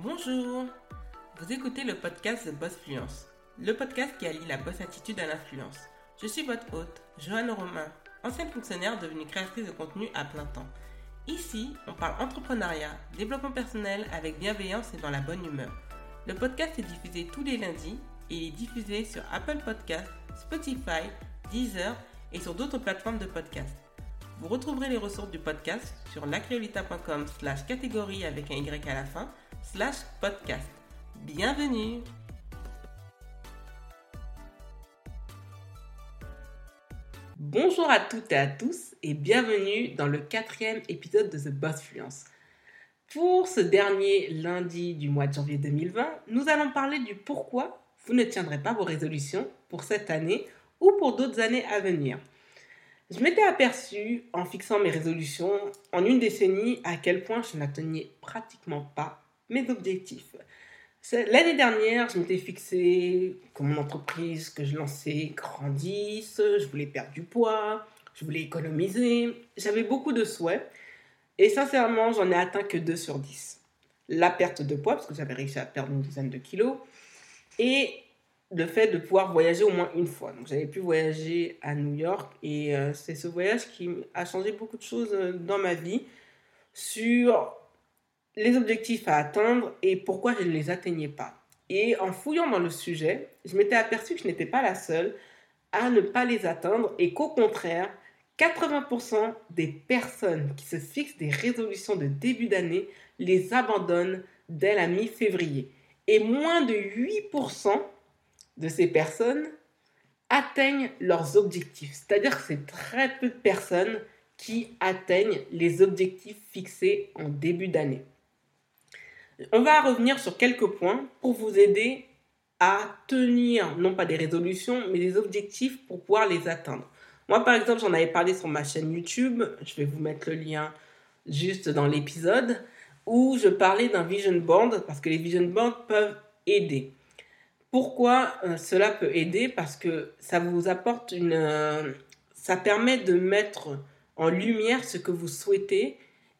Bonjour Vous écoutez le podcast de Boss Fluence, le podcast qui allie la boss attitude à l'influence. Je suis votre hôte, Joanne Romain, ancienne fonctionnaire devenue créatrice de contenu à plein temps. Ici, on parle entrepreneuriat, développement personnel avec bienveillance et dans la bonne humeur. Le podcast est diffusé tous les lundis et il est diffusé sur Apple Podcasts, Spotify, Deezer et sur d'autres plateformes de podcast. Vous retrouverez les ressources du podcast sur lacreolita.com slash catégorie avec un Y à la fin slash podcast. Bienvenue Bonjour à toutes et à tous et bienvenue dans le quatrième épisode de The Boss Fluence. Pour ce dernier lundi du mois de janvier 2020, nous allons parler du pourquoi vous ne tiendrez pas vos résolutions pour cette année ou pour d'autres années à venir. Je m'étais aperçu en fixant mes résolutions en une décennie à quel point je n'atteignais pratiquement pas mes objectifs. L'année dernière, je m'étais fixé que mon entreprise que je lançais grandisse, je voulais perdre du poids, je voulais économiser, j'avais beaucoup de souhaits et sincèrement, j'en ai atteint que 2 sur 10. La perte de poids, parce que j'avais réussi à perdre une dizaine de kilos, et le fait de pouvoir voyager au moins une fois. Donc j'avais pu voyager à New York et euh, c'est ce voyage qui a changé beaucoup de choses euh, dans ma vie sur les objectifs à atteindre et pourquoi je ne les atteignais pas. Et en fouillant dans le sujet, je m'étais aperçu que je n'étais pas la seule à ne pas les atteindre et qu'au contraire, 80% des personnes qui se fixent des résolutions de début d'année les abandonnent dès la mi-février. Et moins de 8% de ces personnes atteignent leurs objectifs. C'est-à-dire que c'est très peu de personnes qui atteignent les objectifs fixés en début d'année. On va revenir sur quelques points pour vous aider à tenir, non pas des résolutions, mais des objectifs pour pouvoir les atteindre. Moi, par exemple, j'en avais parlé sur ma chaîne YouTube, je vais vous mettre le lien juste dans l'épisode, où je parlais d'un vision board, parce que les vision boards peuvent aider. Pourquoi euh, cela peut aider? Parce que ça vous apporte une... Euh, ça permet de mettre en lumière ce que vous souhaitez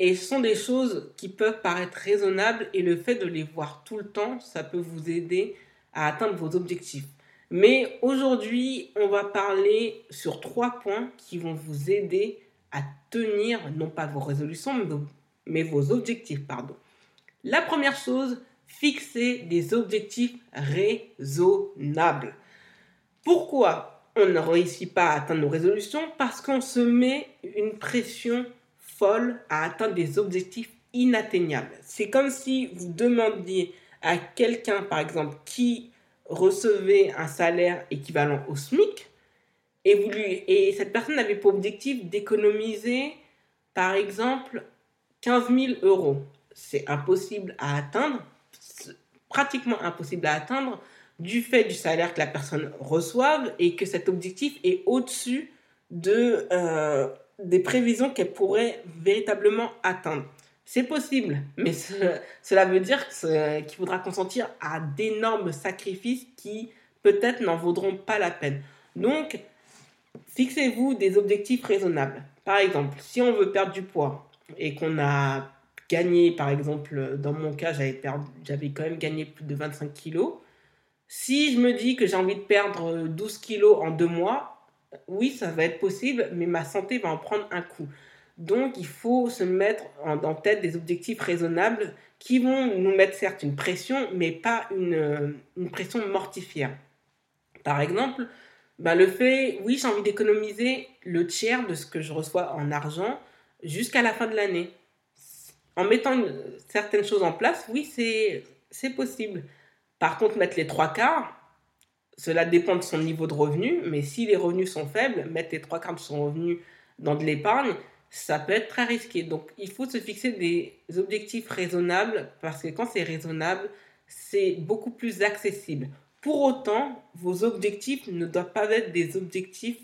et ce sont des choses qui peuvent paraître raisonnables et le fait de les voir tout le temps, ça peut vous aider à atteindre vos objectifs. Mais aujourd'hui, on va parler sur trois points qui vont vous aider à tenir non pas vos résolutions, mais vos objectifs. Pardon. La première chose, fixer des objectifs raisonnables. Pourquoi on ne réussit pas à atteindre nos résolutions? Parce qu'on se met une pression folle à atteindre des objectifs inatteignables. C'est comme si vous demandiez à quelqu'un, par exemple, qui recevait un salaire équivalent au SMIC, et, vous et cette personne avait pour objectif d'économiser, par exemple, 15 000 euros. C'est impossible à atteindre pratiquement impossible à atteindre du fait du salaire que la personne reçoive et que cet objectif est au-dessus de, euh, des prévisions qu'elle pourrait véritablement atteindre. C'est possible, mais cela veut dire qu'il faudra consentir à d'énormes sacrifices qui peut-être n'en vaudront pas la peine. Donc, fixez-vous des objectifs raisonnables. Par exemple, si on veut perdre du poids et qu'on a gagné, par exemple, dans mon cas, j'avais, quand même gagné plus de 25 kilos. Si je me dis que j'ai envie de perdre 12 kilos en deux mois, oui, ça va être possible, mais ma santé va en prendre un coup. Donc, il faut se mettre en, tête des objectifs raisonnables qui vont nous mettre certes une pression, mais pas une, une pression mortifière. Par exemple, ben le fait, oui, j'ai envie d'économiser le tiers de ce que je reçois en argent jusqu'à la fin de l'année en mettant certaines choses en place, oui, c'est possible. Par contre, mettre les trois quarts, cela dépend de son niveau de revenu, mais si les revenus sont faibles, mettre les trois quarts de son revenu dans de l'épargne, ça peut être très risqué. Donc, il faut se fixer des objectifs raisonnables parce que quand c'est raisonnable, c'est beaucoup plus accessible. Pour autant, vos objectifs ne doivent pas être des objectifs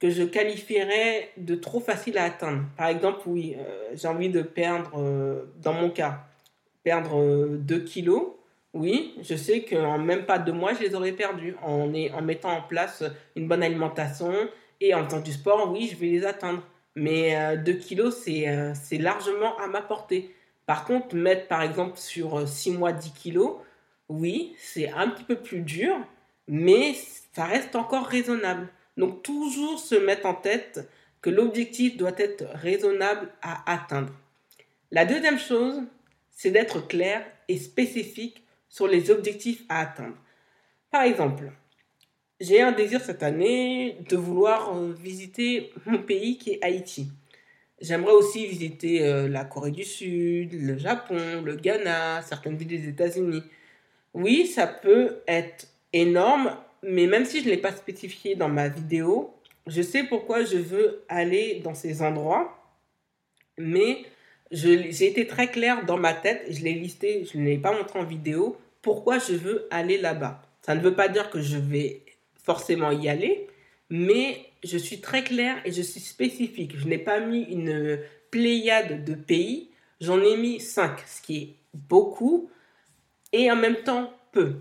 que je qualifierais de trop facile à atteindre. Par exemple, oui, euh, j'ai envie de perdre, euh, dans mon cas, perdre 2 euh, kilos. Oui, je sais qu'en même pas deux mois, je les aurais perdus. En, mettant en place une bonne alimentation et en faisant du sport, oui, je vais les atteindre. Mais 2 kilos, c'est largement à ma portée. Par contre, mettre par exemple sur 6 mois 10 kilos, oui, c'est un petit peu plus dur, mais ça reste encore raisonnable. Donc toujours se mettre en tête que l'objectif doit être raisonnable à atteindre. La deuxième chose, c'est d'être clair et spécifique sur les objectifs à atteindre. Par exemple, j'ai un désir cette année de vouloir euh, visiter mon pays qui est Haïti. J'aimerais aussi visiter euh, la Corée du Sud, le Japon, le Ghana, certaines villes des États-Unis. Oui, ça peut être énorme, mais même si je ne l'ai pas spécifié dans ma vidéo, je sais pourquoi je veux aller dans ces endroits, mais j'ai été très clair dans ma tête, je l'ai listé, je ne l'ai pas montré en vidéo, pourquoi je veux aller là-bas. Ça ne veut pas dire que je vais forcément y aller, mais je suis très clair et je suis spécifique. Je n'ai pas mis une pléiade de pays, j'en ai mis cinq, ce qui est beaucoup et en même temps peu.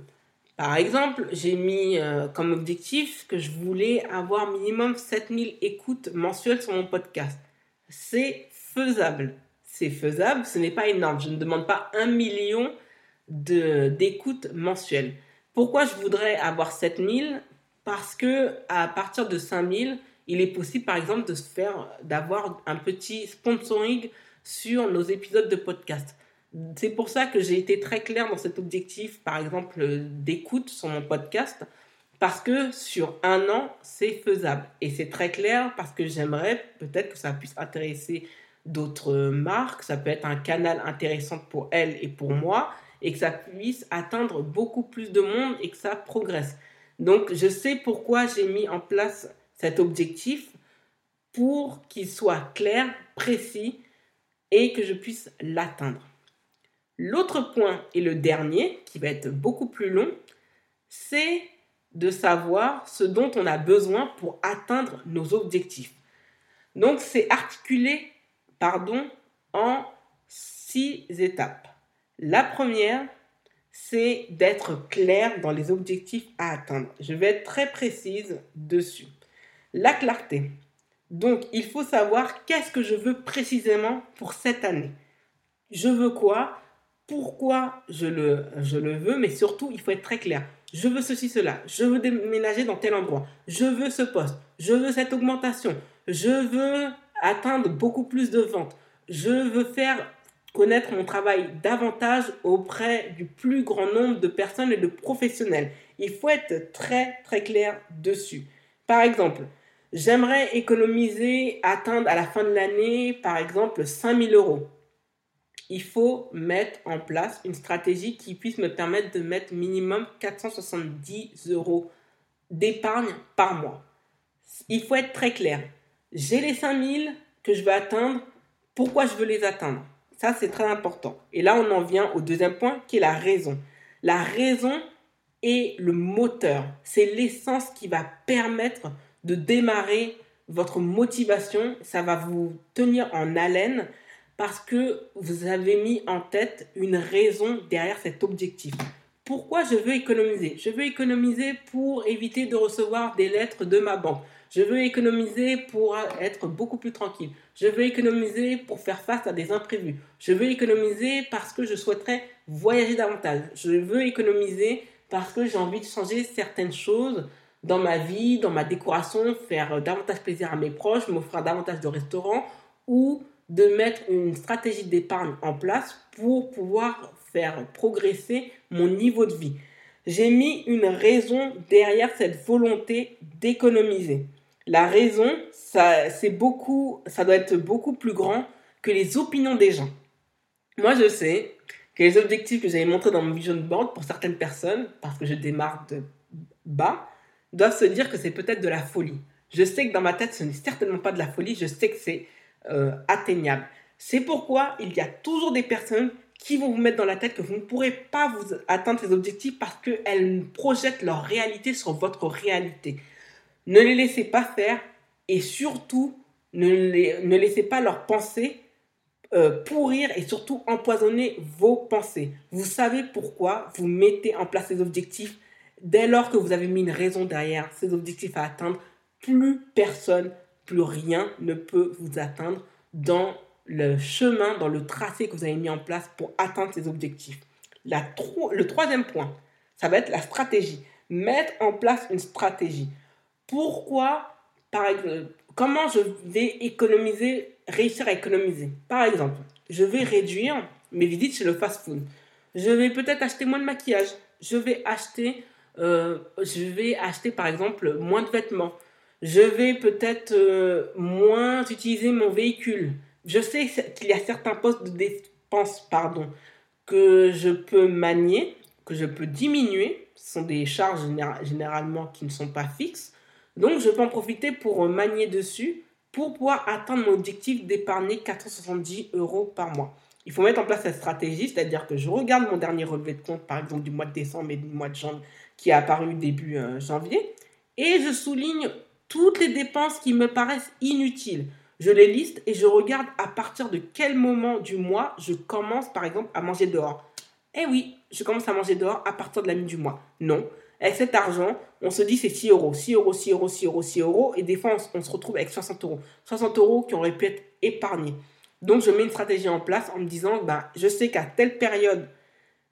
Par exemple, j'ai mis euh, comme objectif que je voulais avoir minimum 7000 écoutes mensuelles sur mon podcast. C'est faisable. C'est faisable, ce n'est pas énorme. Je ne demande pas un million d'écoutes mensuelles. Pourquoi je voudrais avoir 7000 Parce que à partir de 5000, il est possible par exemple de faire d'avoir un petit sponsoring sur nos épisodes de podcast. C'est pour ça que j'ai été très clair dans cet objectif, par exemple, d'écoute sur mon podcast, parce que sur un an, c'est faisable. Et c'est très clair parce que j'aimerais peut-être que ça puisse intéresser d'autres marques, ça peut être un canal intéressant pour elles et pour moi, et que ça puisse atteindre beaucoup plus de monde et que ça progresse. Donc, je sais pourquoi j'ai mis en place cet objectif pour qu'il soit clair, précis et que je puisse l'atteindre. L'autre point, et le dernier, qui va être beaucoup plus long, c'est de savoir ce dont on a besoin pour atteindre nos objectifs. Donc c'est articulé pardon, en six étapes. La première, c'est d'être clair dans les objectifs à atteindre. Je vais être très précise dessus. La clarté. Donc, il faut savoir qu'est-ce que je veux précisément pour cette année. Je veux quoi? Pourquoi je le, je le veux, mais surtout, il faut être très clair. Je veux ceci, cela. Je veux déménager dans tel endroit. Je veux ce poste. Je veux cette augmentation. Je veux atteindre beaucoup plus de ventes. Je veux faire connaître mon travail davantage auprès du plus grand nombre de personnes et de professionnels. Il faut être très très clair dessus. Par exemple, j'aimerais économiser, atteindre à la fin de l'année, par exemple, 5000 euros il faut mettre en place une stratégie qui puisse me permettre de mettre minimum 470 euros d'épargne par mois. Il faut être très clair. J'ai les 5000 que je veux atteindre. Pourquoi je veux les atteindre? Ça, c'est très important. Et là, on en vient au deuxième point qui est la raison. La raison est le moteur. C'est l'essence qui va permettre de démarrer votre motivation. Ça va vous tenir en haleine parce que vous avez mis en tête une raison derrière cet objectif. Pourquoi je veux économiser? Je veux économiser pour éviter de recevoir des lettres de ma banque. Je veux économiser pour être beaucoup plus tranquille. Je veux économiser pour faire face à des imprévus. Je veux économiser parce que je souhaiterais voyager davantage. Je veux économiser parce que j'ai envie de changer certaines choses dans ma vie, dans ma décoration, faire davantage plaisir à mes proches, m'offrir davantage de restaurants ou de mettre une stratégie d'épargne en place pour pouvoir faire progresser mon niveau de vie. J'ai mis une raison derrière cette volonté d'économiser. La raison, ça, c'est beaucoup, ça doit être beaucoup plus grand que les opinions des gens. Moi, je sais que les objectifs que j'avais montrés dans mon vision board pour certaines personnes, parce que je démarre de bas, doivent se dire que c'est peut-être de la folie. Je sais que dans ma tête, ce n'est certainement pas de la folie. Je sais que c'est euh, atteignable. C'est pourquoi il y a toujours des personnes qui vont vous mettre dans la tête que vous ne pourrez pas vous atteindre ces objectifs parce qu'elles projettent leur réalité sur votre réalité. Ne les laissez pas faire et surtout ne, laissez pas leurs pensées euh, pourrir et surtout empoisonner vos pensées. Vous savez pourquoi vous mettez en place ces objectifs. Dès lors que vous avez mis une raison derrière ces objectifs à atteindre, plus personne plus rien ne peut vous atteindre dans le chemin, dans le tracé que vous avez mis en place pour atteindre ces objectifs. Le troisième point, ça va être la stratégie. Mettre en place une stratégie. Pourquoi, par exemple, comment je vais économiser, réussir à économiser Par exemple, je vais réduire mes visites chez le fast-food. Je vais peut-être acheter moins de maquillage. Je vais acheter, euh, par exemple moins de vêtements. Je vais peut-être euh, moins utiliser mon véhicule. Je sais qu'il y a certains postes de dépenses, pardon, que je peux manier, que je peux diminuer. Ce sont des charges généralement qui ne sont pas fixes. Donc, je peux en profiter pour manier dessus pour pouvoir atteindre mon objectif d'épargner 470 euros par mois. Il faut mettre en place cette stratégie, c'est-à-dire que je regarde mon dernier relevé de compte, par exemple du mois de décembre et du mois de janvier, qui est apparu début euh, janvier, et je souligne toutes les dépenses qui me paraissent inutiles. Je les liste et je regarde à partir de quel moment du mois je commence, par exemple, à manger dehors. Eh oui, je commence à manger dehors à partir de la mi du mois. Non. Avec cet argent, on se dit c'est 6 euros, 6 euros, 6 euros, 6 euros, 6 euros. Et des fois, on, se retrouve avec 60 euros. 60 euros qui auraient pu être épargnés. Donc, je mets une stratégie en place en me disant, ben, je sais qu'à telle période,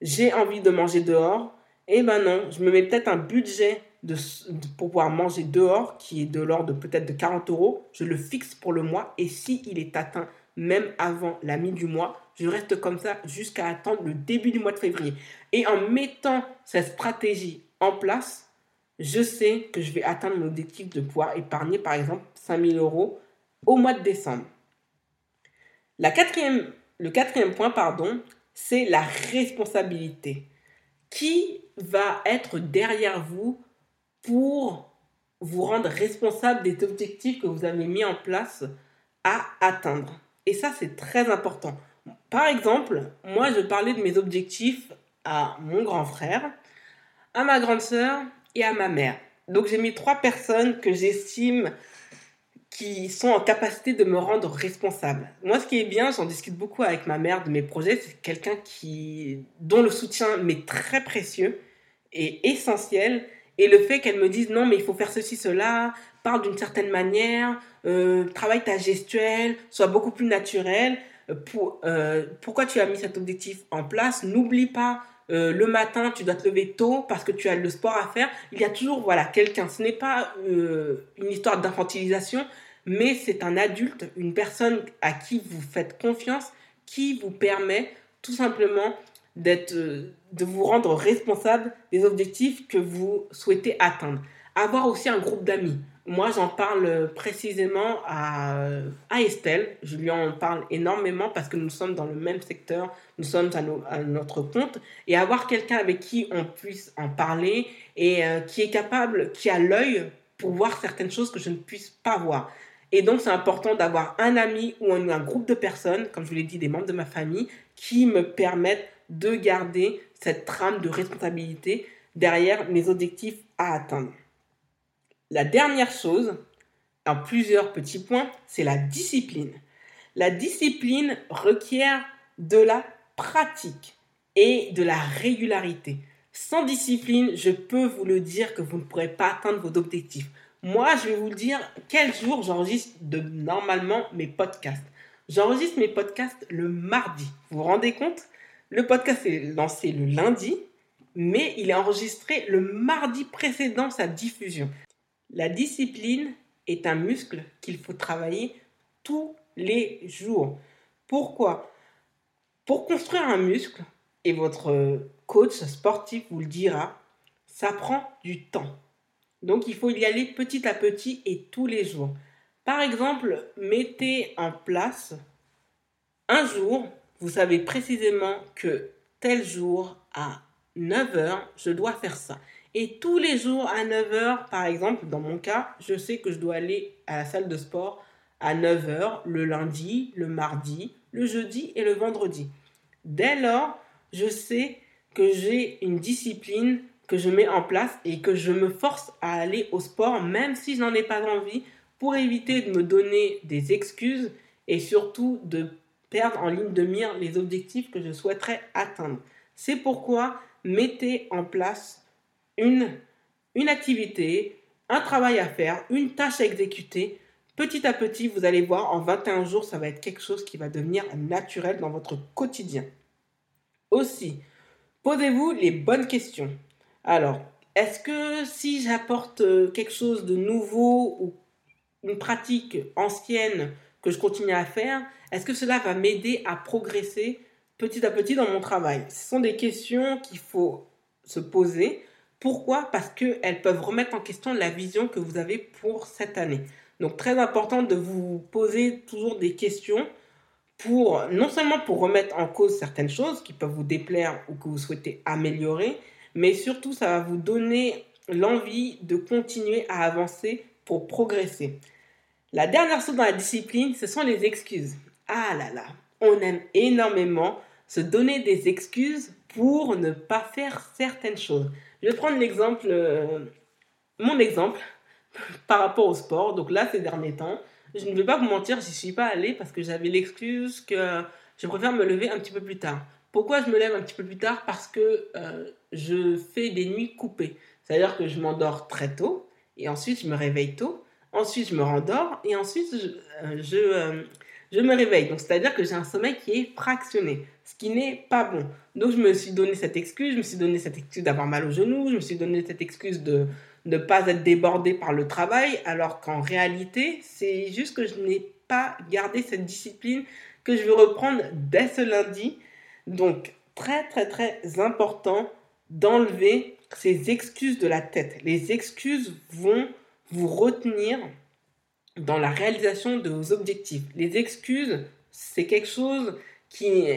j'ai envie de manger dehors. Et ben non, je me mets peut-être un budget de, pour pouvoir manger dehors qui est de l'ordre de peut-être de 40 euros. Je le fixe pour le mois. Et si est atteint même avant la mi du mois, je reste comme ça jusqu'à attendre le début du mois de février. Et en mettant cette stratégie en place, je sais que je vais atteindre mon objectif de pouvoir épargner par exemple 5000 euros au mois de décembre. La quatrième, le quatrième point, pardon, c'est la responsabilité. Qui va être derrière vous pour vous rendre responsable des objectifs que vous avez mis en place à atteindre? Et ça, c'est très important. Par exemple, moi, je parlais de mes objectifs à mon grand frère, à ma grande sœur et à ma mère. Donc j'ai mis trois personnes que j'estime qui sont en capacité de me rendre responsable. Moi, ce qui est bien, j'en discute beaucoup avec ma mère de mes projets, c'est quelqu'un qui dont le soutien m'est très précieux et essentiel. Et le fait qu'elle me dise non, mais il faut faire ceci, cela, parle d'une certaine manière, euh, travaille ta gestuelle, sois beaucoup plus naturel. Euh, pour, euh, pourquoi tu as mis cet objectif en place? N'oublie pas euh, le matin, tu dois te lever tôt parce que tu as le sport à faire. Il y a toujours voilà quelqu'un. Ce n'est pas euh, une histoire d'infantilisation, mais c'est un adulte, une personne à qui vous faites confiance, qui vous permet tout simplement d'être, euh, de vous rendre responsable des objectifs que vous souhaitez atteindre. Avoir aussi un groupe d'amis. Moi, j'en parle précisément à, à, Estelle. Je lui en parle énormément parce que nous sommes dans le même secteur, nous sommes à, notre compte. Et avoir quelqu'un avec qui on puisse en parler et euh, qui est capable, qui a l'œil pour voir certaines choses que je ne puisse pas voir. Et donc, c'est important d'avoir un ami ou un, un groupe de personnes, comme je vous l'ai dit, des membres de ma famille, qui me permettent de garder cette trame de responsabilité derrière mes objectifs à atteindre. La dernière chose, en plusieurs petits points, c'est la discipline. La discipline requiert de la pratique et de la régularité. Sans discipline, je peux vous le dire que vous ne pourrez pas atteindre vos objectifs. Moi, je vais vous dire quel jour j'enregistre normalement mes podcasts. J'enregistre mes podcasts le mardi. Vous vous rendez compte? Le podcast est lancé le lundi, mais il est enregistré le mardi précédent sa diffusion. La discipline est un muscle qu'il faut travailler tous les jours. Pourquoi? Pour construire un muscle, et votre coach sportif vous le dira, ça prend du temps. Donc il faut y aller petit à petit et tous les jours. Par exemple, mettez en place un jour, vous savez précisément que tel jour à 9h, je dois faire ça. Et tous les jours à 9h, par exemple, dans mon cas, je sais que je dois aller à la salle de sport à 9h le lundi, le mardi, le jeudi et le vendredi. Dès lors, je sais que j'ai une discipline que je mets en place et que je me force à aller au sport même si je n'en ai pas envie pour éviter de me donner des excuses et surtout de perdre en ligne de mire les objectifs que je souhaiterais atteindre. C'est pourquoi mettez en place une, une activité, un travail à faire, une tâche à exécuter Petit à petit, vous allez voir, en 21 jours, ça va être quelque chose qui va devenir naturel dans votre quotidien. Aussi, posez-vous les bonnes questions. Alors, est-ce que si j'apporte euh, quelque chose de nouveau ou une pratique ancienne que je continue à faire, est-ce que cela va m'aider à progresser petit à petit dans mon travail? Ce sont des questions qu'il faut se poser. Pourquoi? Parce qu'elles peuvent remettre en question la vision que vous avez pour cette année. Donc très important de vous poser toujours des questions pour non seulement pour remettre en cause certaines choses qui peuvent vous déplaire ou que vous souhaitez améliorer, mais surtout ça va vous donner l'envie de continuer à avancer pour progresser. La dernière chose dans la discipline, ce sont les excuses. Ah là là, on aime énormément se donner des excuses pour ne pas faire certaines choses. Je vais prendre l'exemple, euh, mon exemple par rapport au sport. Donc là, ces derniers temps, je ne vais pas vous mentir, j'y suis pas allée parce que j'avais l'excuse que je préfère me lever un petit peu plus tard. Pourquoi je me lève un petit peu plus tard? Parce que euh, je fais des nuits coupées. C'est-à-dire que je m'endors très tôt et ensuite je me réveille tôt. Ensuite je me rendors et ensuite je, euh, je, je me réveille. Donc, c'est-à-dire que j'ai un sommeil qui est fractionné, ce qui n'est pas bon. Donc, je me suis donné cette excuse, je me suis donné cette excuse d'avoir mal au genou, je me suis donné cette excuse de ne pas être débordé par le travail, alors qu'en réalité, c'est juste que je n'ai pas gardé cette discipline que je vais reprendre dès ce lundi. Donc, très, très, très important d'enlever ces excuses de la tête. Les excuses vont vous retenir dans la réalisation de vos objectifs. Les excuses, c'est quelque chose qui,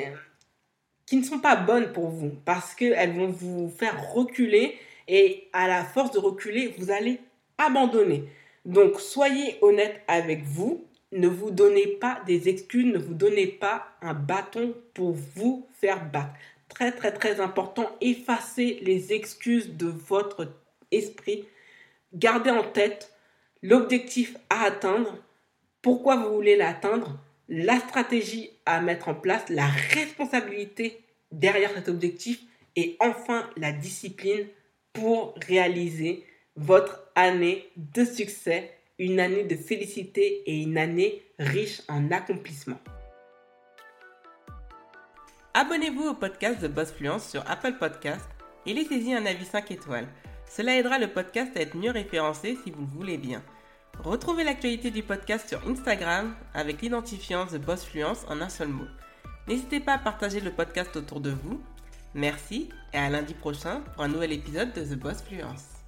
qui ne sont pas bonnes pour vous parce qu'elles vont vous faire reculer et à la force de reculer, vous allez abandonner. Donc soyez honnête avec vous, ne vous donnez pas des excuses, ne vous donnez pas un bâton pour vous faire battre. Très très très important, effacez les excuses de votre esprit. Gardez en tête l'objectif à atteindre, pourquoi vous voulez l'atteindre, la stratégie à mettre en place, la responsabilité derrière cet objectif et enfin la discipline pour réaliser votre année de succès, une année de félicité et une année riche en accomplissements. Abonnez-vous au podcast de Boss Fluence sur Apple Podcast et laissez-y un avis 5 étoiles. Cela aidera le podcast à être mieux référencé si vous le voulez bien. Retrouvez l'actualité du podcast sur Instagram avec l'identifiant The Boss Fluence en un seul mot. N'hésitez pas à partager le podcast autour de vous. Merci et à lundi prochain pour un nouvel épisode de The Boss Fluence.